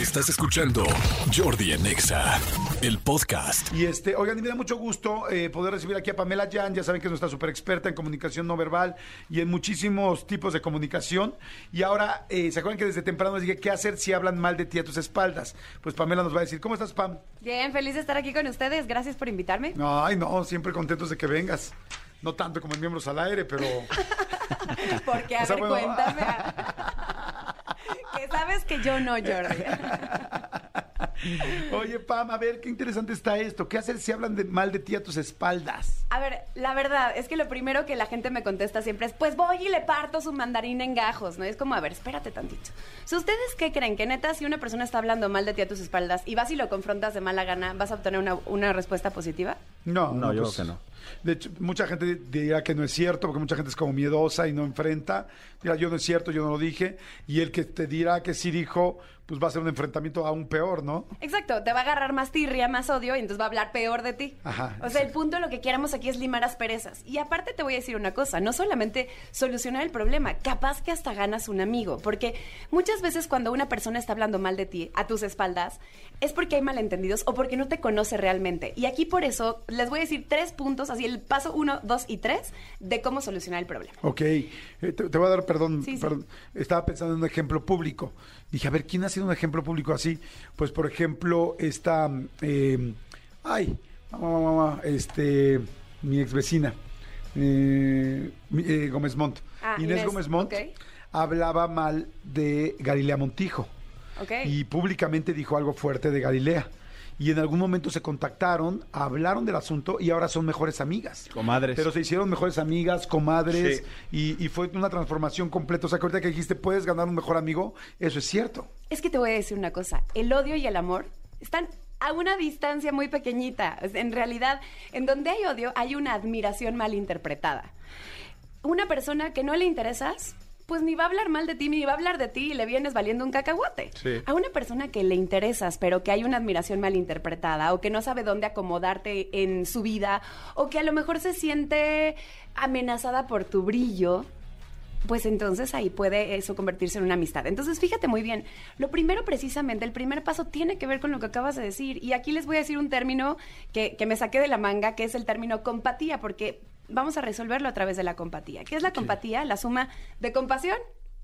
Estás escuchando Jordi en Exa, el podcast. Y este, oigan, y me da mucho gusto eh, poder recibir aquí a Pamela Jan, ya saben que es nuestra super experta en comunicación no verbal y en muchísimos tipos de comunicación. Y ahora, eh, ¿se acuerdan que desde temprano les dije qué hacer si hablan mal de ti a tus espaldas? Pues Pamela nos va a decir, ¿cómo estás, Pam? Bien, feliz de estar aquí con ustedes. Gracias por invitarme. Ay, no, siempre contentos de que vengas. No tanto como en miembros al aire, pero... Porque, a O sea, ver, bueno. cuéntame. que sabes que yo no, Jordi. Oye, Pam, a ver, qué interesante está esto. ¿Qué hacer si hablan de, mal de ti a tus espaldas? A ver, la verdad es que lo primero que la gente me contesta siempre es, pues voy y le parto su mandarín en gajos, ¿no? Es como, a ver, espérate tantito. Si ¿Ustedes qué creen? Que neta, si una persona está hablando mal de ti a tus espaldas y vas y lo confrontas de mala gana, ¿vas a obtener una, una respuesta positiva? No, No, yo pues, creo que no. De hecho, mucha gente dirá que no es cierto, porque mucha gente es como miedosa y no enfrenta. Dirá, yo no es cierto, yo no lo dije. Y el que te dirá que sí dijo, pues va a ser un enfrentamiento aún peor, ¿no? Exacto, te va a agarrar más tirria, más odio y entonces va a hablar peor de ti. Ajá, O sea, el punto lo que queremos aquí es limar asperezas. Y aparte te voy a decir una cosa, no solamente solucionar el problema, capaz que hasta ganas un amigo, porque muchas veces cuando una persona está hablando mal de ti a tus espaldas, es porque hay malentendidos o porque no te conoce realmente. Y aquí por eso les voy a decir tres puntos, así el paso uno, dos y tres, de cómo solucionar el problema. Ok, eh, te, te voy a dar perdón, Sí, sí. perdón. Estaba pensando en un ejemplo público. Dije, a ver, ¿quién ha sido un ejemplo público así? Pues, por ejemplo, esta, eh, ay, mamá, mamá, mamá, este, mi ex vecina, eh, eh, Gómez Montt. Ah, Inés, Inés, Gómez Montt hablaba mal de Galilea Montijo. Y públicamente dijo algo fuerte de Galilea. Y en algún momento se contactaron, hablaron del asunto y ahora son mejores amigas. Comadres. Pero se hicieron mejores amigas, comadres, Sí. y, y fue una transformación completa. O sea, que ahorita que dijiste, puedes ganar un mejor amigo, eso es cierto. Es que te voy a decir una cosa, el odio y el amor están a una distancia muy pequeñita. En realidad, en donde hay odio, hay una admiración mal interpretada. Una persona que no le interesas, pues ni va a hablar mal de ti, ni va a hablar de ti y le vienes valiendo un cacahuate. Sí. A una persona que le interesas, pero que hay una admiración mal interpretada, o que no sabe dónde acomodarte en su vida, o que a lo mejor se siente amenazada por tu brillo, pues entonces ahí puede eso convertirse en una amistad. Entonces, fíjate muy bien, lo primero precisamente, el primer paso tiene que ver con lo que acabas de decir. Y aquí les voy a decir un término que, que me saqué de la manga, que es el término compatía, porque vamos a resolverlo a través de la compatía. ¿Qué es la compatía? La suma de compasión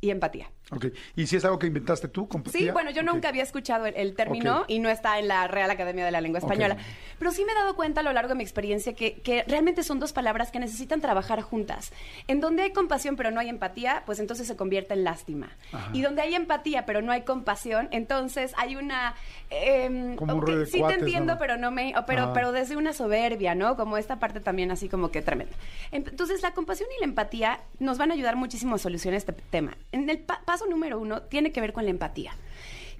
y empatía. Ok. ¿Y si es algo que inventaste tú, compatía? Sí, bueno, yo nunca había escuchado el, el término y no está en la Real Academia de la Lengua Española. Pero sí me he dado cuenta a lo largo de mi experiencia que, que realmente son dos palabras que necesitan trabajar juntas. En donde hay compasión pero no hay empatía, pues entonces se convierte en lástima. Y donde hay empatía pero no hay compasión, entonces hay una... em, Como un de sí cuates, te entiendo, ¿no? pero no me... Pero, Ajá. pero desde una soberbia, ¿no? Como esta parte también así como que tremenda. Entonces la compasión y la empatía nos van a ayudar muchísimo a solucionar este tema. En el pa- paso número uno tiene que ver con la empatía.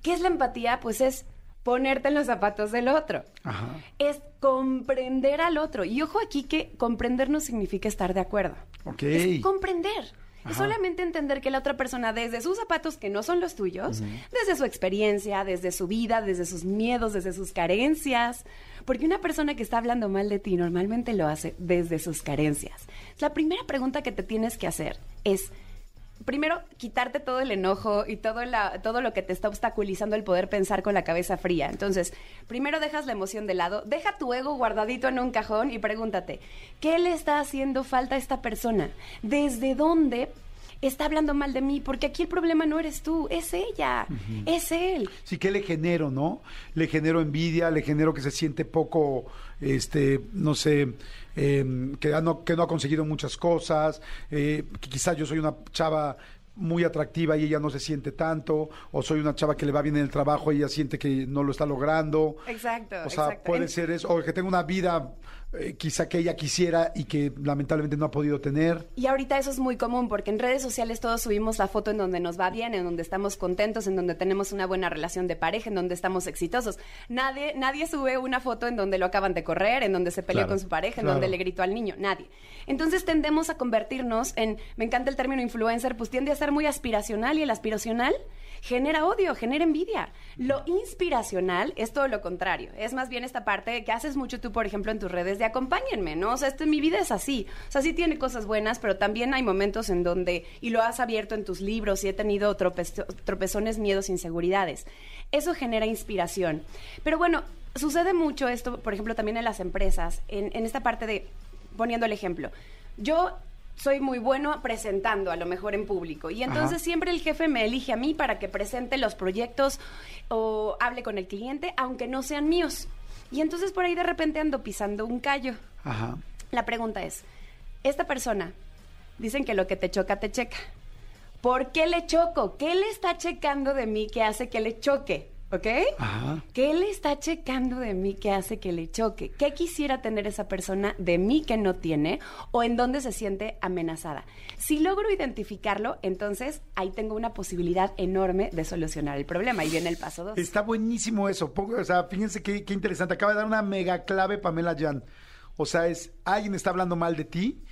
¿Qué es la empatía? Pues es ponerte en los zapatos del otro. Ajá. Es comprender al otro. Y ojo aquí que comprender no significa estar de acuerdo. Ok. Es comprender. Ajá. Es solamente entender que la otra persona, desde sus zapatos que no son los tuyos, desde su experiencia, desde su vida, desde sus miedos, desde sus carencias, porque una persona que está hablando mal de ti normalmente lo hace desde sus carencias. La primera pregunta que te tienes que hacer es, primero, quitarte todo el enojo y todo, todo lo que te está obstaculizando el poder pensar con la cabeza fría. Entonces, primero dejas la emoción de lado, deja tu ego guardadito en un cajón y pregúntate, ¿qué le está haciendo falta a esta persona? ¿Desde dónde está hablando mal de mí? Porque aquí el problema no eres tú, es ella, es él. Sí, ¿qué le genero, no? Le genero envidia, le genero que se siente poco, este, no sé, em, que, no, que no ha conseguido muchas cosas, eh, que quizás yo soy una chava muy atractiva y ella no se siente tanto, o soy una chava que le va bien en el trabajo y ella siente que no lo está logrando. Exacto, O sea, exacto. puede En- ser eso, o que tenga una vida eh, quizá que ella quisiera y que lamentablemente no ha podido tener. Y ahorita eso es muy común porque en redes sociales todos subimos la foto en donde nos va bien, en donde estamos contentos, en donde tenemos una buena relación de pareja, en donde estamos exitosos. Nadie, nadie sube una foto en donde lo acaban de correr, en donde se peleó Claro, con su pareja, en claro. donde le gritó al niño. Nadie. Entonces tendemos a convertirnos en, me encanta el término influencer, pues tiende a ser muy aspiracional y el aspiracional genera odio, genera envidia. Lo inspiracional es todo lo contrario. Es más bien esta parte que haces mucho tú, por ejemplo, en tus redes de acompáñenme, ¿no? O sea, esto, mi vida es así. O sea, sí tiene cosas buenas, pero también hay momentos en donde, y lo has abierto en tus libros, y he tenido tropezo- tropezones, miedos, inseguridades. Eso genera inspiración. Pero bueno, sucede mucho esto, por ejemplo, también en las empresas, en, en esta parte de, poniendo el ejemplo, yo soy muy bueno presentando a lo mejor en público y entonces Ajá. siempre el jefe me elige a mí para que presente los proyectos o hable con el cliente, aunque no sean míos. Y entonces por ahí de repente ando pisando un callo. Ajá. La pregunta es, esta persona, dicen que lo que te choca, te checa. ¿Por qué le choco? ¿Qué le está checando de mí que hace que le choque? ¿Ok? Ajá. ¿Qué le está checando de mí que hace que le choque? ¿Qué quisiera tener esa persona de mí que no tiene o en dónde se siente amenazada? Si logro identificarlo, entonces ahí tengo una posibilidad enorme de solucionar el problema. Y viene el paso dos. Está buenísimo eso. O sea, fíjense qué, qué interesante. Acaba de dar una mega clave Pamela Jan. O sea, es alguien está hablando mal de ti.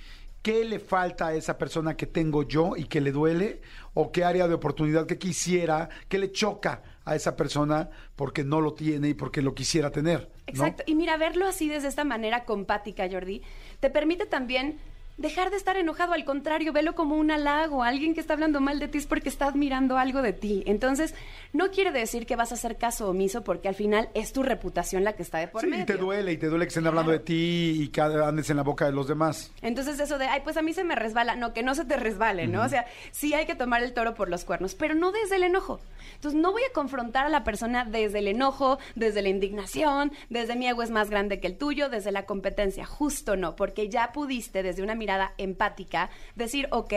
¿Qué le falta a esa persona que tengo yo y que le duele? ¿O qué área de oportunidad que quisiera, que le choca a esa persona porque no lo tiene y porque lo quisiera tener? Exacto. Y mira, verlo así desde esta manera compática, Jordi, te permite también dejar de estar enojado. Al contrario, velo como un halago. Alguien que está hablando mal de ti es porque está admirando algo de ti. Entonces, no quiere decir que vas a hacer caso omiso porque al final es tu reputación la que está de por Sí, medio. y te duele, y te duele que estén hablando de ti y que andes en la boca de los demás. Entonces eso de, ay, pues a mí se me resbala, no, que no se te resbale, ¿no? O sea, sí hay que tomar el toro por los cuernos, pero no desde el enojo. Entonces no voy a confrontar a la persona desde el enojo, desde la indignación, desde mi ego es más grande que el tuyo, desde la competencia, justo no, porque ya pudiste desde una mirada empática decir, ok,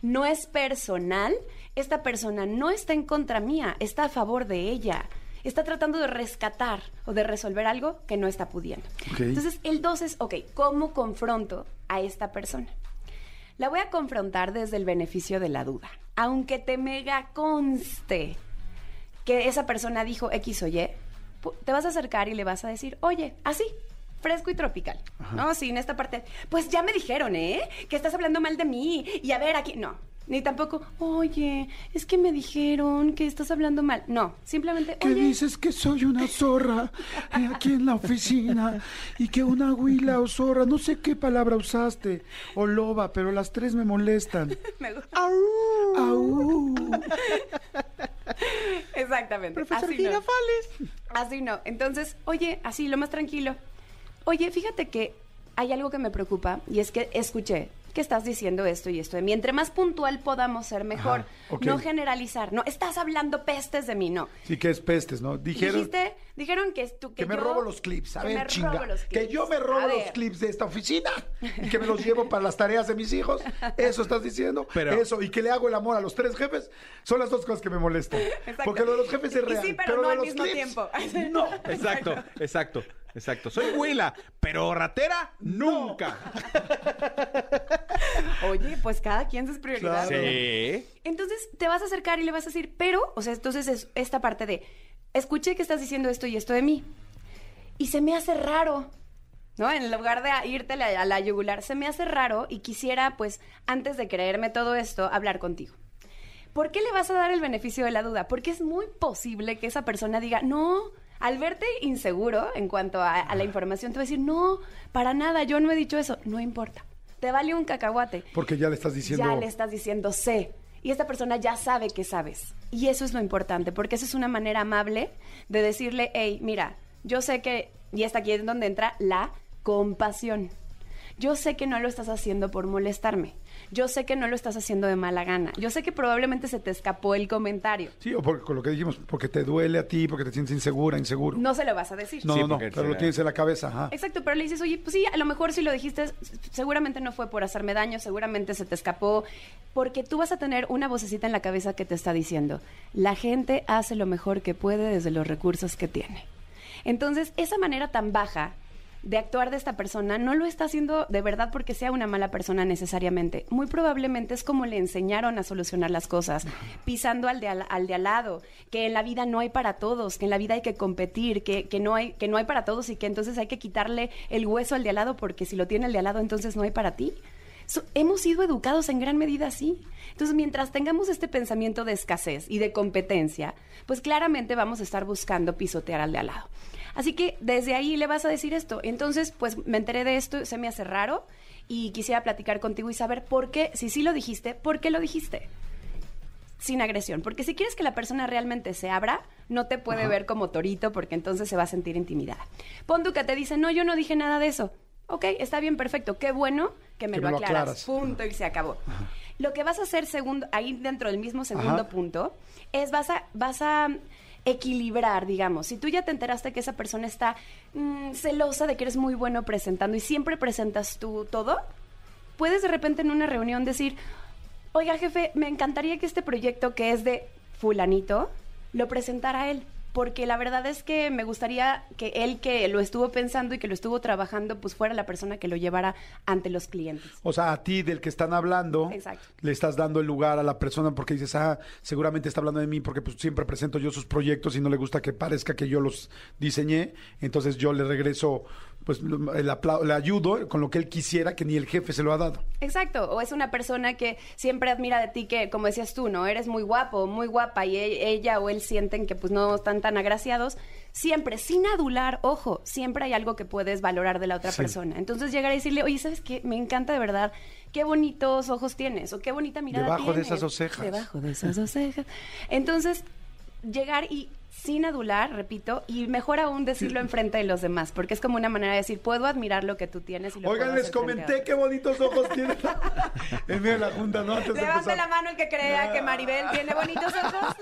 no es personal, esta persona no está en contra mía, está a favor de ella. Está tratando de rescatar o de resolver algo que no está pudiendo. Entonces, el dos es, ok, ¿cómo confronto a esta persona? La voy a confrontar desde el beneficio de la duda. Aunque te mega conste que esa persona dijo X o Y, te vas a acercar y le vas a decir, oye, así, fresco y tropical. No, sí, en esta parte, pues ya me dijeron, ¿eh? Que estás hablando mal de mí. Y a ver, aquí, no. Ni tampoco, oye, es que me dijeron que estás hablando mal. No, simplemente, Que dices que soy una zorra eh, aquí en la oficina y que una huila o zorra, no sé qué palabra usaste, o loba, pero las tres me molestan. me gusta. Au. Exactamente. así no. Así no. Entonces, oye, así, lo más tranquilo. Oye, fíjate que hay algo que me preocupa y es que escuché que estás diciendo esto y esto de mí. Entre más puntual podamos ser, mejor. Ajá. No generalizar. No, estás hablando pestes de mí, no. Sí que es pestes, ¿no? Dijeron Dijiste, dijeron que tú que, que me yo- robo los clips. A que ver, me chinga. robo los Que yo me robo los clips de esta oficina y que me los llevo para las tareas de mis hijos. Eso estás diciendo. Pero- Eso. Y que le hago el amor a los tres jefes. Son las dos cosas que me molestan. Exacto. Porque lo de los jefes es Y real. sí, pero no lo de al los mismo clips, tiempo. No. Exacto, exacto, exacto. Soy huila, pero ratera nunca. Oye, pues cada quien sus prioridades. Claro. Sí. Entonces te vas a acercar y le vas a decir, pero, o sea, entonces es esta parte de, escuché que estás diciendo esto y esto de mí. Y se me hace raro, ¿no? En lugar de irte a la, a la yugular, se me hace raro y quisiera, pues, antes de creerme todo esto, hablar contigo. ¿Por qué le vas a dar el beneficio de la duda? Porque es muy posible que esa persona diga, no, al verte inseguro en cuanto a, a la información, te va a decir, no, para nada, yo no he dicho eso. No importa. Te vale un cacahuate Porque ya le estás diciendo. ya le estás diciendo sé. Y esta persona ya sabe que sabes. Y eso es lo importante, porque eso es una manera amable de decirle, hey, mira, yo sé que, y está aquí es donde entra la compasión. Yo sé que no lo estás haciendo por molestarme. Yo sé que no lo estás haciendo de mala gana. Yo sé que probablemente se te escapó el comentario. Sí, o por, con lo que dijimos, porque te duele a ti, porque te sientes insegura, inseguro. No se lo vas a decir. no, Sí, no, pero lo tienes en la cabeza, ajá. Exacto, pero le dices, oye, pues sí, a lo mejor si lo dijiste, seguramente no fue por hacerme daño, seguramente se te escapó, porque tú vas a tener una vocecita en la cabeza que te está diciendo, la gente hace lo mejor que puede desde los recursos que tiene. Entonces, esa manera tan baja de actuar de esta persona no lo está haciendo de verdad porque sea una mala persona necesariamente. Muy probablemente es como le enseñaron a solucionar las cosas, pisando al de al, al de al lado, que en la vida no hay para todos, que en la vida hay que competir, que, que no hay, que no hay para todos y que entonces hay que quitarle el hueso al de al lado porque si lo tiene el de al lado entonces no hay para ti. So- hemos sido educados en gran medida así. Entonces, mientras tengamos este pensamiento de escasez y de competencia, pues claramente vamos a estar buscando pisotear al de al lado. Así que desde ahí le vas a decir esto. Entonces, pues me enteré de esto, se me hace raro y quisiera platicar contigo y saber por qué, si sí lo dijiste, ¿por qué lo dijiste? sin agresión. Porque si quieres que la persona realmente se abra, no te puede ver como torito porque entonces se va a sentir intimidada. Pon que te dice, no, yo no dije nada de eso. Ok, está bien, perfecto. Qué bueno que me Que lo me lo aclaras. Punto y se acabó. Lo que vas a hacer segundo, ahí dentro del mismo segundo Ajá. punto es vas a, vas a equilibrar, digamos. Si tú ya te enteraste que esa persona está mm, celosa de que eres muy bueno presentando y siempre presentas tú todo, puedes de repente en una reunión decir, oiga jefe, me encantaría que este proyecto que es de fulanito lo presentara él. Porque la verdad es que me gustaría que él que lo estuvo pensando y que lo estuvo trabajando, pues fuera la persona que lo llevara ante los clientes. O sea, a ti del que están hablando, Exacto. le estás dando el lugar a la persona porque dices, ah, seguramente está hablando de mí porque pues siempre presento yo sus proyectos y no le gusta que parezca que yo los diseñé, entonces yo le regreso, pues el le ayudo con lo que él quisiera que ni el jefe se lo ha dado. Exacto, o es una persona que siempre admira de ti que, como decías tú, ¿no? Eres muy guapo, muy guapa y e- ella o él sienten que pues no están tan agraciados. Siempre, sin adular, ojo, siempre hay algo que puedes valorar de la otra Sí. persona. Entonces llegar y decirle, oye, ¿sabes qué? Me encanta de verdad, qué bonitos ojos tienes o qué bonita mirada Debajo de tienes. esas dos cejas. Debajo de esas dos cejas. Entonces, llegar y sin adular, repito, y mejor aún decirlo enfrente de los demás, porque es como una manera de decir, puedo admirar lo que tú tienes y lo Oigan, puedo les comenté otros". qué bonitos ojos tiene en medio de la junta, ¿no? Antes la mano el que crea que Maribel tiene bonitos ojos.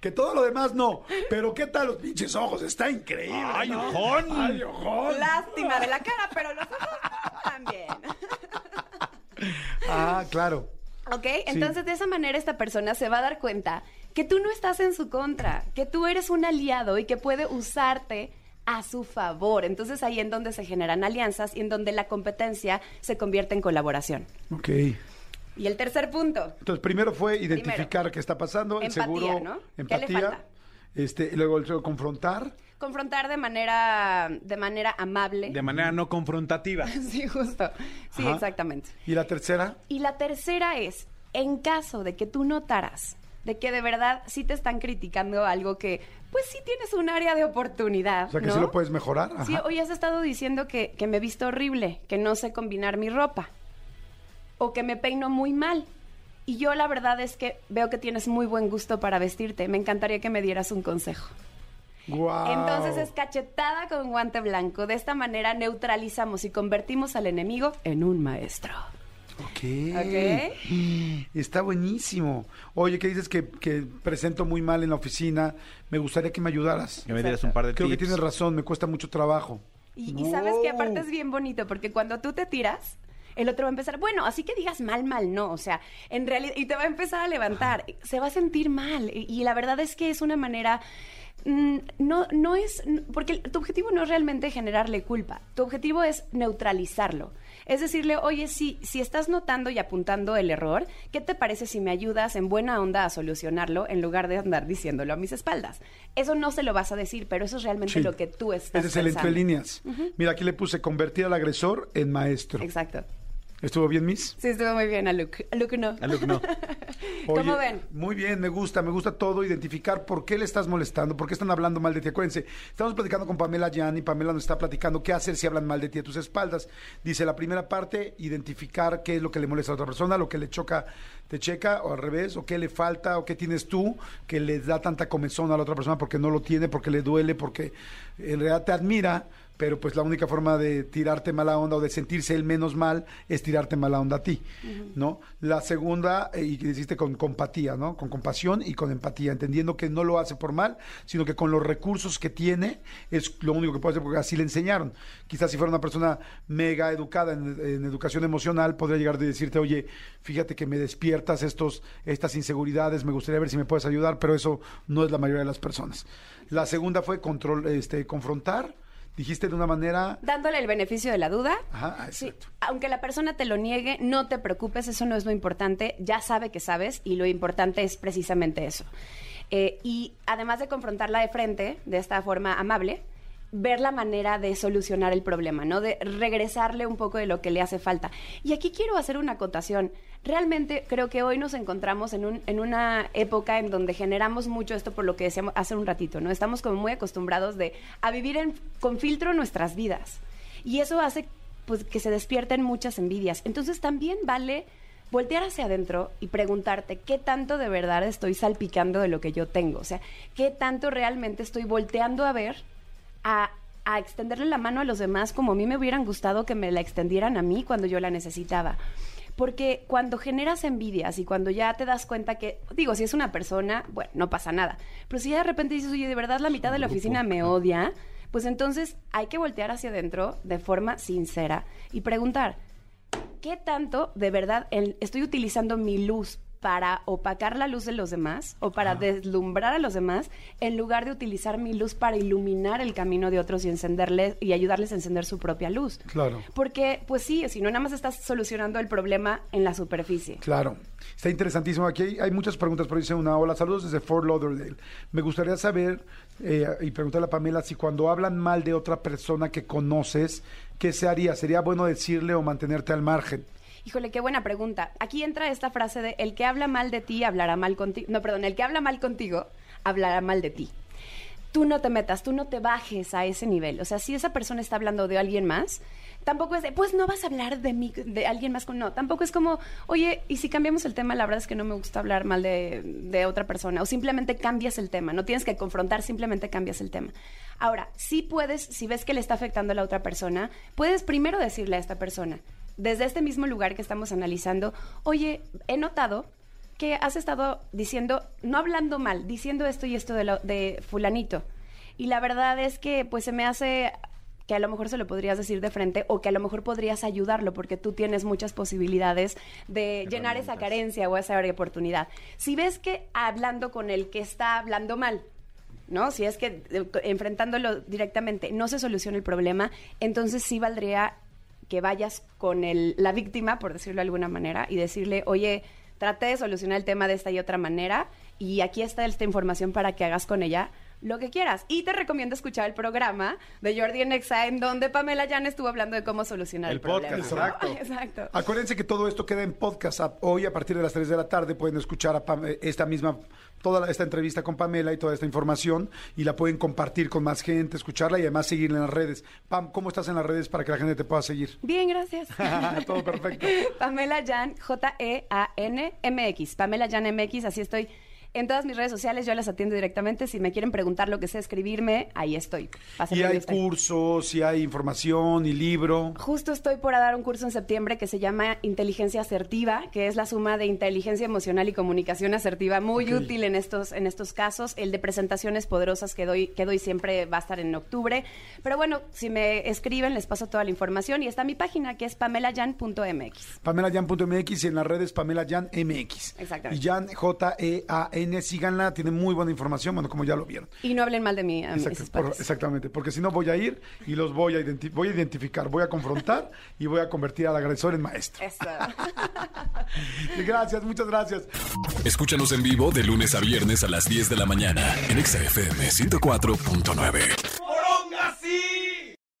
Que todo lo demás no, pero ¿qué tal los pinches ojos? Está increíble. ¡Ay, ¿no? ojón! ¡Ay, ojón! Lástima de la cara, pero los ojos también. Ah, claro. ¿Ok? Entonces, de esa manera, esta persona se va a dar cuenta que tú no estás en su contra, que tú eres un aliado y que puede usarte a su favor. Entonces, ahí en donde se generan alianzas y en donde la competencia se convierte en colaboración. Ok. Y el tercer punto. Entonces, primero fue identificar qué está pasando, el Empatía, seguro, ¿no? ¿Qué le empatía, falta? este, luego el segundo, confrontar. Confrontar de manera, de manera amable. De manera no confrontativa. Sí, justo. Sí, Ajá. exactamente. Y la tercera, Y la tercera es, en caso de que tú notaras de que de verdad sí te están criticando algo que, pues sí tienes un área de oportunidad. o sea que ¿no? sí lo puedes mejorar. Ajá. Sí, hoy has estado diciendo que, que me he visto horrible, que no sé combinar mi ropa, o que me peino muy mal. Y yo la verdad es que veo que tienes muy buen gusto para vestirte. Me encantaría que me dieras un consejo. Entonces es cachetada con guante blanco. De esta manera neutralizamos y convertimos al enemigo en un maestro. Ok. Ok. Está buenísimo. Oye, ¿qué dices que, que presento muy mal en la oficina? Me gustaría que me ayudaras. Que me dieras un par de Creo que tienes razón, me cuesta mucho trabajo. Y, y sabes que aparte es bien bonito, porque cuando tú te tiras, el otro va a empezar, bueno, así que digas mal, mal, no, o sea, en realidad, y te va a empezar a levantar, se va a sentir mal, y, y la verdad es que es una manera, mm, no, no es, porque tu objetivo no es realmente generarle culpa, tu objetivo es neutralizarlo. Es decirle, oye, si, si estás notando y apuntando el error, ¿qué te parece si me ayudas en buena onda a solucionarlo en lugar de andar diciéndolo a mis espaldas? Eso no se lo vas a decir, pero eso es realmente Sí. lo que tú estás Ese es el pensando. entre líneas. Mira, aquí le puse convertir al agresor en maestro. Exacto. ¿Estuvo bien, Miss? Sí, estuvo muy bien, a Luke. A Luke no. A Luke no. ¿Cómo ven? Muy bien, me gusta, me gusta todo, identificar por qué le estás molestando, por qué están hablando mal de ti. Acuérdense, estamos platicando con Pamela Yan y Pamela nos está platicando qué hacer si hablan mal de ti a tus espaldas. Dice la primera parte, identificar qué es lo que le molesta a otra persona, lo que le choca, te checa, o al revés, o qué le falta, o qué tienes tú que le da tanta comezón a la otra persona porque no lo tiene, porque le duele, porque en realidad te admira, pero pues la única forma de tirarte mala onda o de sentirse el menos mal es tirarte mala onda a ti, ¿no? La segunda, eh, y que hiciste con compatía, ¿no? Con compasión y con empatía, entendiendo que no lo hace por mal, sino que con los recursos que tiene es lo único que puede hacer porque así le enseñaron. Quizás si fuera una persona mega educada en, en educación emocional, podría llegar de decirte, oye, fíjate que me despiertas estos, estas inseguridades, me gustaría ver si me puedes ayudar, pero eso no es la mayoría de las personas. La segunda fue control, este, confrontar, dijiste de una manera... Dándole el beneficio de la duda. Ajá, ah, Sí, exacto. aunque la persona te lo niegue, no te preocupes, eso no es lo importante. Ya sabe que sabes y lo importante es precisamente eso. Eh, y además de confrontarla de frente, de esta forma amable, ver la manera de solucionar el problema, ¿no? De regresarle un poco de lo que le hace falta. Y aquí quiero hacer una acotación. Realmente creo que hoy nos encontramos en, un, en una época en donde generamos mucho esto por lo que decíamos hace un ratito, ¿no? Estamos como muy acostumbrados de, a vivir con filtro nuestras vidas. Y eso hace pues, que se despierten muchas envidias. Entonces también vale voltear hacia adentro y preguntarte qué tanto de verdad estoy salpicando de lo que yo tengo. O sea, qué tanto realmente estoy volteando a ver a, extenderle la mano a los demás como a mí me hubieran gustado que me la extendieran a mí cuando yo la necesitaba. Porque cuando generas envidias y cuando ya te das cuenta que, digo, si es una persona, bueno, no pasa nada. Pero si ya de repente dices, oye, de verdad la mitad de la oficina me odia, pues entonces hay que voltear hacia adentro de forma sincera y preguntar, ¿qué tanto de verdad estoy utilizando mi luz para opacar la luz de los demás o para deslumbrar a los demás en lugar de utilizar mi luz para iluminar el camino de otros y encenderles y ayudarles a encender su propia luz? Claro. Porque, pues sí, si no, nada más estás solucionando el problema en la superficie. Claro, está interesantísimo. Aquí hay, hay muchas preguntas, pero dice una, hola, saludos desde Fort Lauderdale. Me gustaría saber eh, y preguntarle a Pamela si cuando hablan mal de otra persona que conoces, ¿qué se haría? ¿Sería bueno decirle o mantenerte al margen? Híjole, qué buena pregunta. Aquí entra esta frase de el que habla mal de ti hablará mal contigo. No, perdón, el que habla mal contigo hablará mal de ti. Tú no te metas, tú no te bajes a ese nivel. O sea, si esa persona está hablando de alguien más, tampoco es de, pues no vas a hablar de de alguien más con no. Tampoco es como, oye, y si cambiamos el tema, la verdad es que no me gusta hablar mal de, de otra persona. O simplemente cambias el tema. No tienes que confrontar, simplemente cambias el tema. Ahora, sí puedes, si ves que le está afectando a la otra persona, puedes primero decirle a esta persona, desde este mismo lugar que estamos analizando, oye, he notado que has estado diciendo, no hablando mal, diciendo esto y esto de, lo- de fulanito. Y la verdad es que pues se me hace que a lo mejor se lo podrías decir de frente o que a lo mejor podrías ayudarlo porque tú tienes muchas posibilidades de llenar esa carencia o esa oportunidad. Si ves que hablando con el que está hablando mal, ¿no? Si es que eh, enfrentándolo directamente no se soluciona el problema, entonces sí valdría que vayas con el, la víctima, por decirlo de alguna manera, y decirle, oye, traté de solucionar el tema de esta y otra manera, y aquí está esta información para que hagas con ella lo que quieras. Y te recomiendo escuchar el programa de Jordi en Exa, en donde Pamela Jan estuvo hablando de cómo solucionar el, El podcast, problema. exacto. exacto. Acuérdense que todo esto queda en podcast. Hoy a partir de las 3 de la tarde pueden escuchar a Pam- eh, esta misma, toda esta entrevista con Pamela y toda esta información y la pueden compartir con más gente, escucharla y además seguirla en las redes. Pam, ¿cómo estás en las redes para que la gente te pueda seguir? Bien, gracias. Todo perfecto. Pamela Jan, E J-E-A-N-M-X. Pamela Jan MX, así estoy. En todas mis redes sociales yo las atiendo directamente. Si me quieren preguntar lo que sé escribirme, ahí estoy. Pa' Y hay cursos, y hay información y libro. Justo estoy por dar un curso en septiembre que se llama Inteligencia Asertiva, que es la suma de inteligencia emocional y comunicación asertiva, muy útil en estos, en estos casos. El de presentaciones poderosas que doy, que doy siempre va a estar en octubre. Pero bueno, si me escriben, les paso toda la información y está mi página que es pamelayan.mx. PamelaYan.mx y en las redes Pamela Yan MX. Exactamente. Y Jan, J-E-A-N, síganla, tiene muy buena información, bueno, como ya lo vieron. Y no hablen mal de mí a mis por- exactamente, porque si no voy a ir y los voy a, identi- voy a identificar, voy a confrontar y voy a convertir al agresor en maestro. Eso. Gracias, muchas gracias. Escúchanos en vivo de lunes a viernes a las 10 de la mañana en Exa FM 104.9.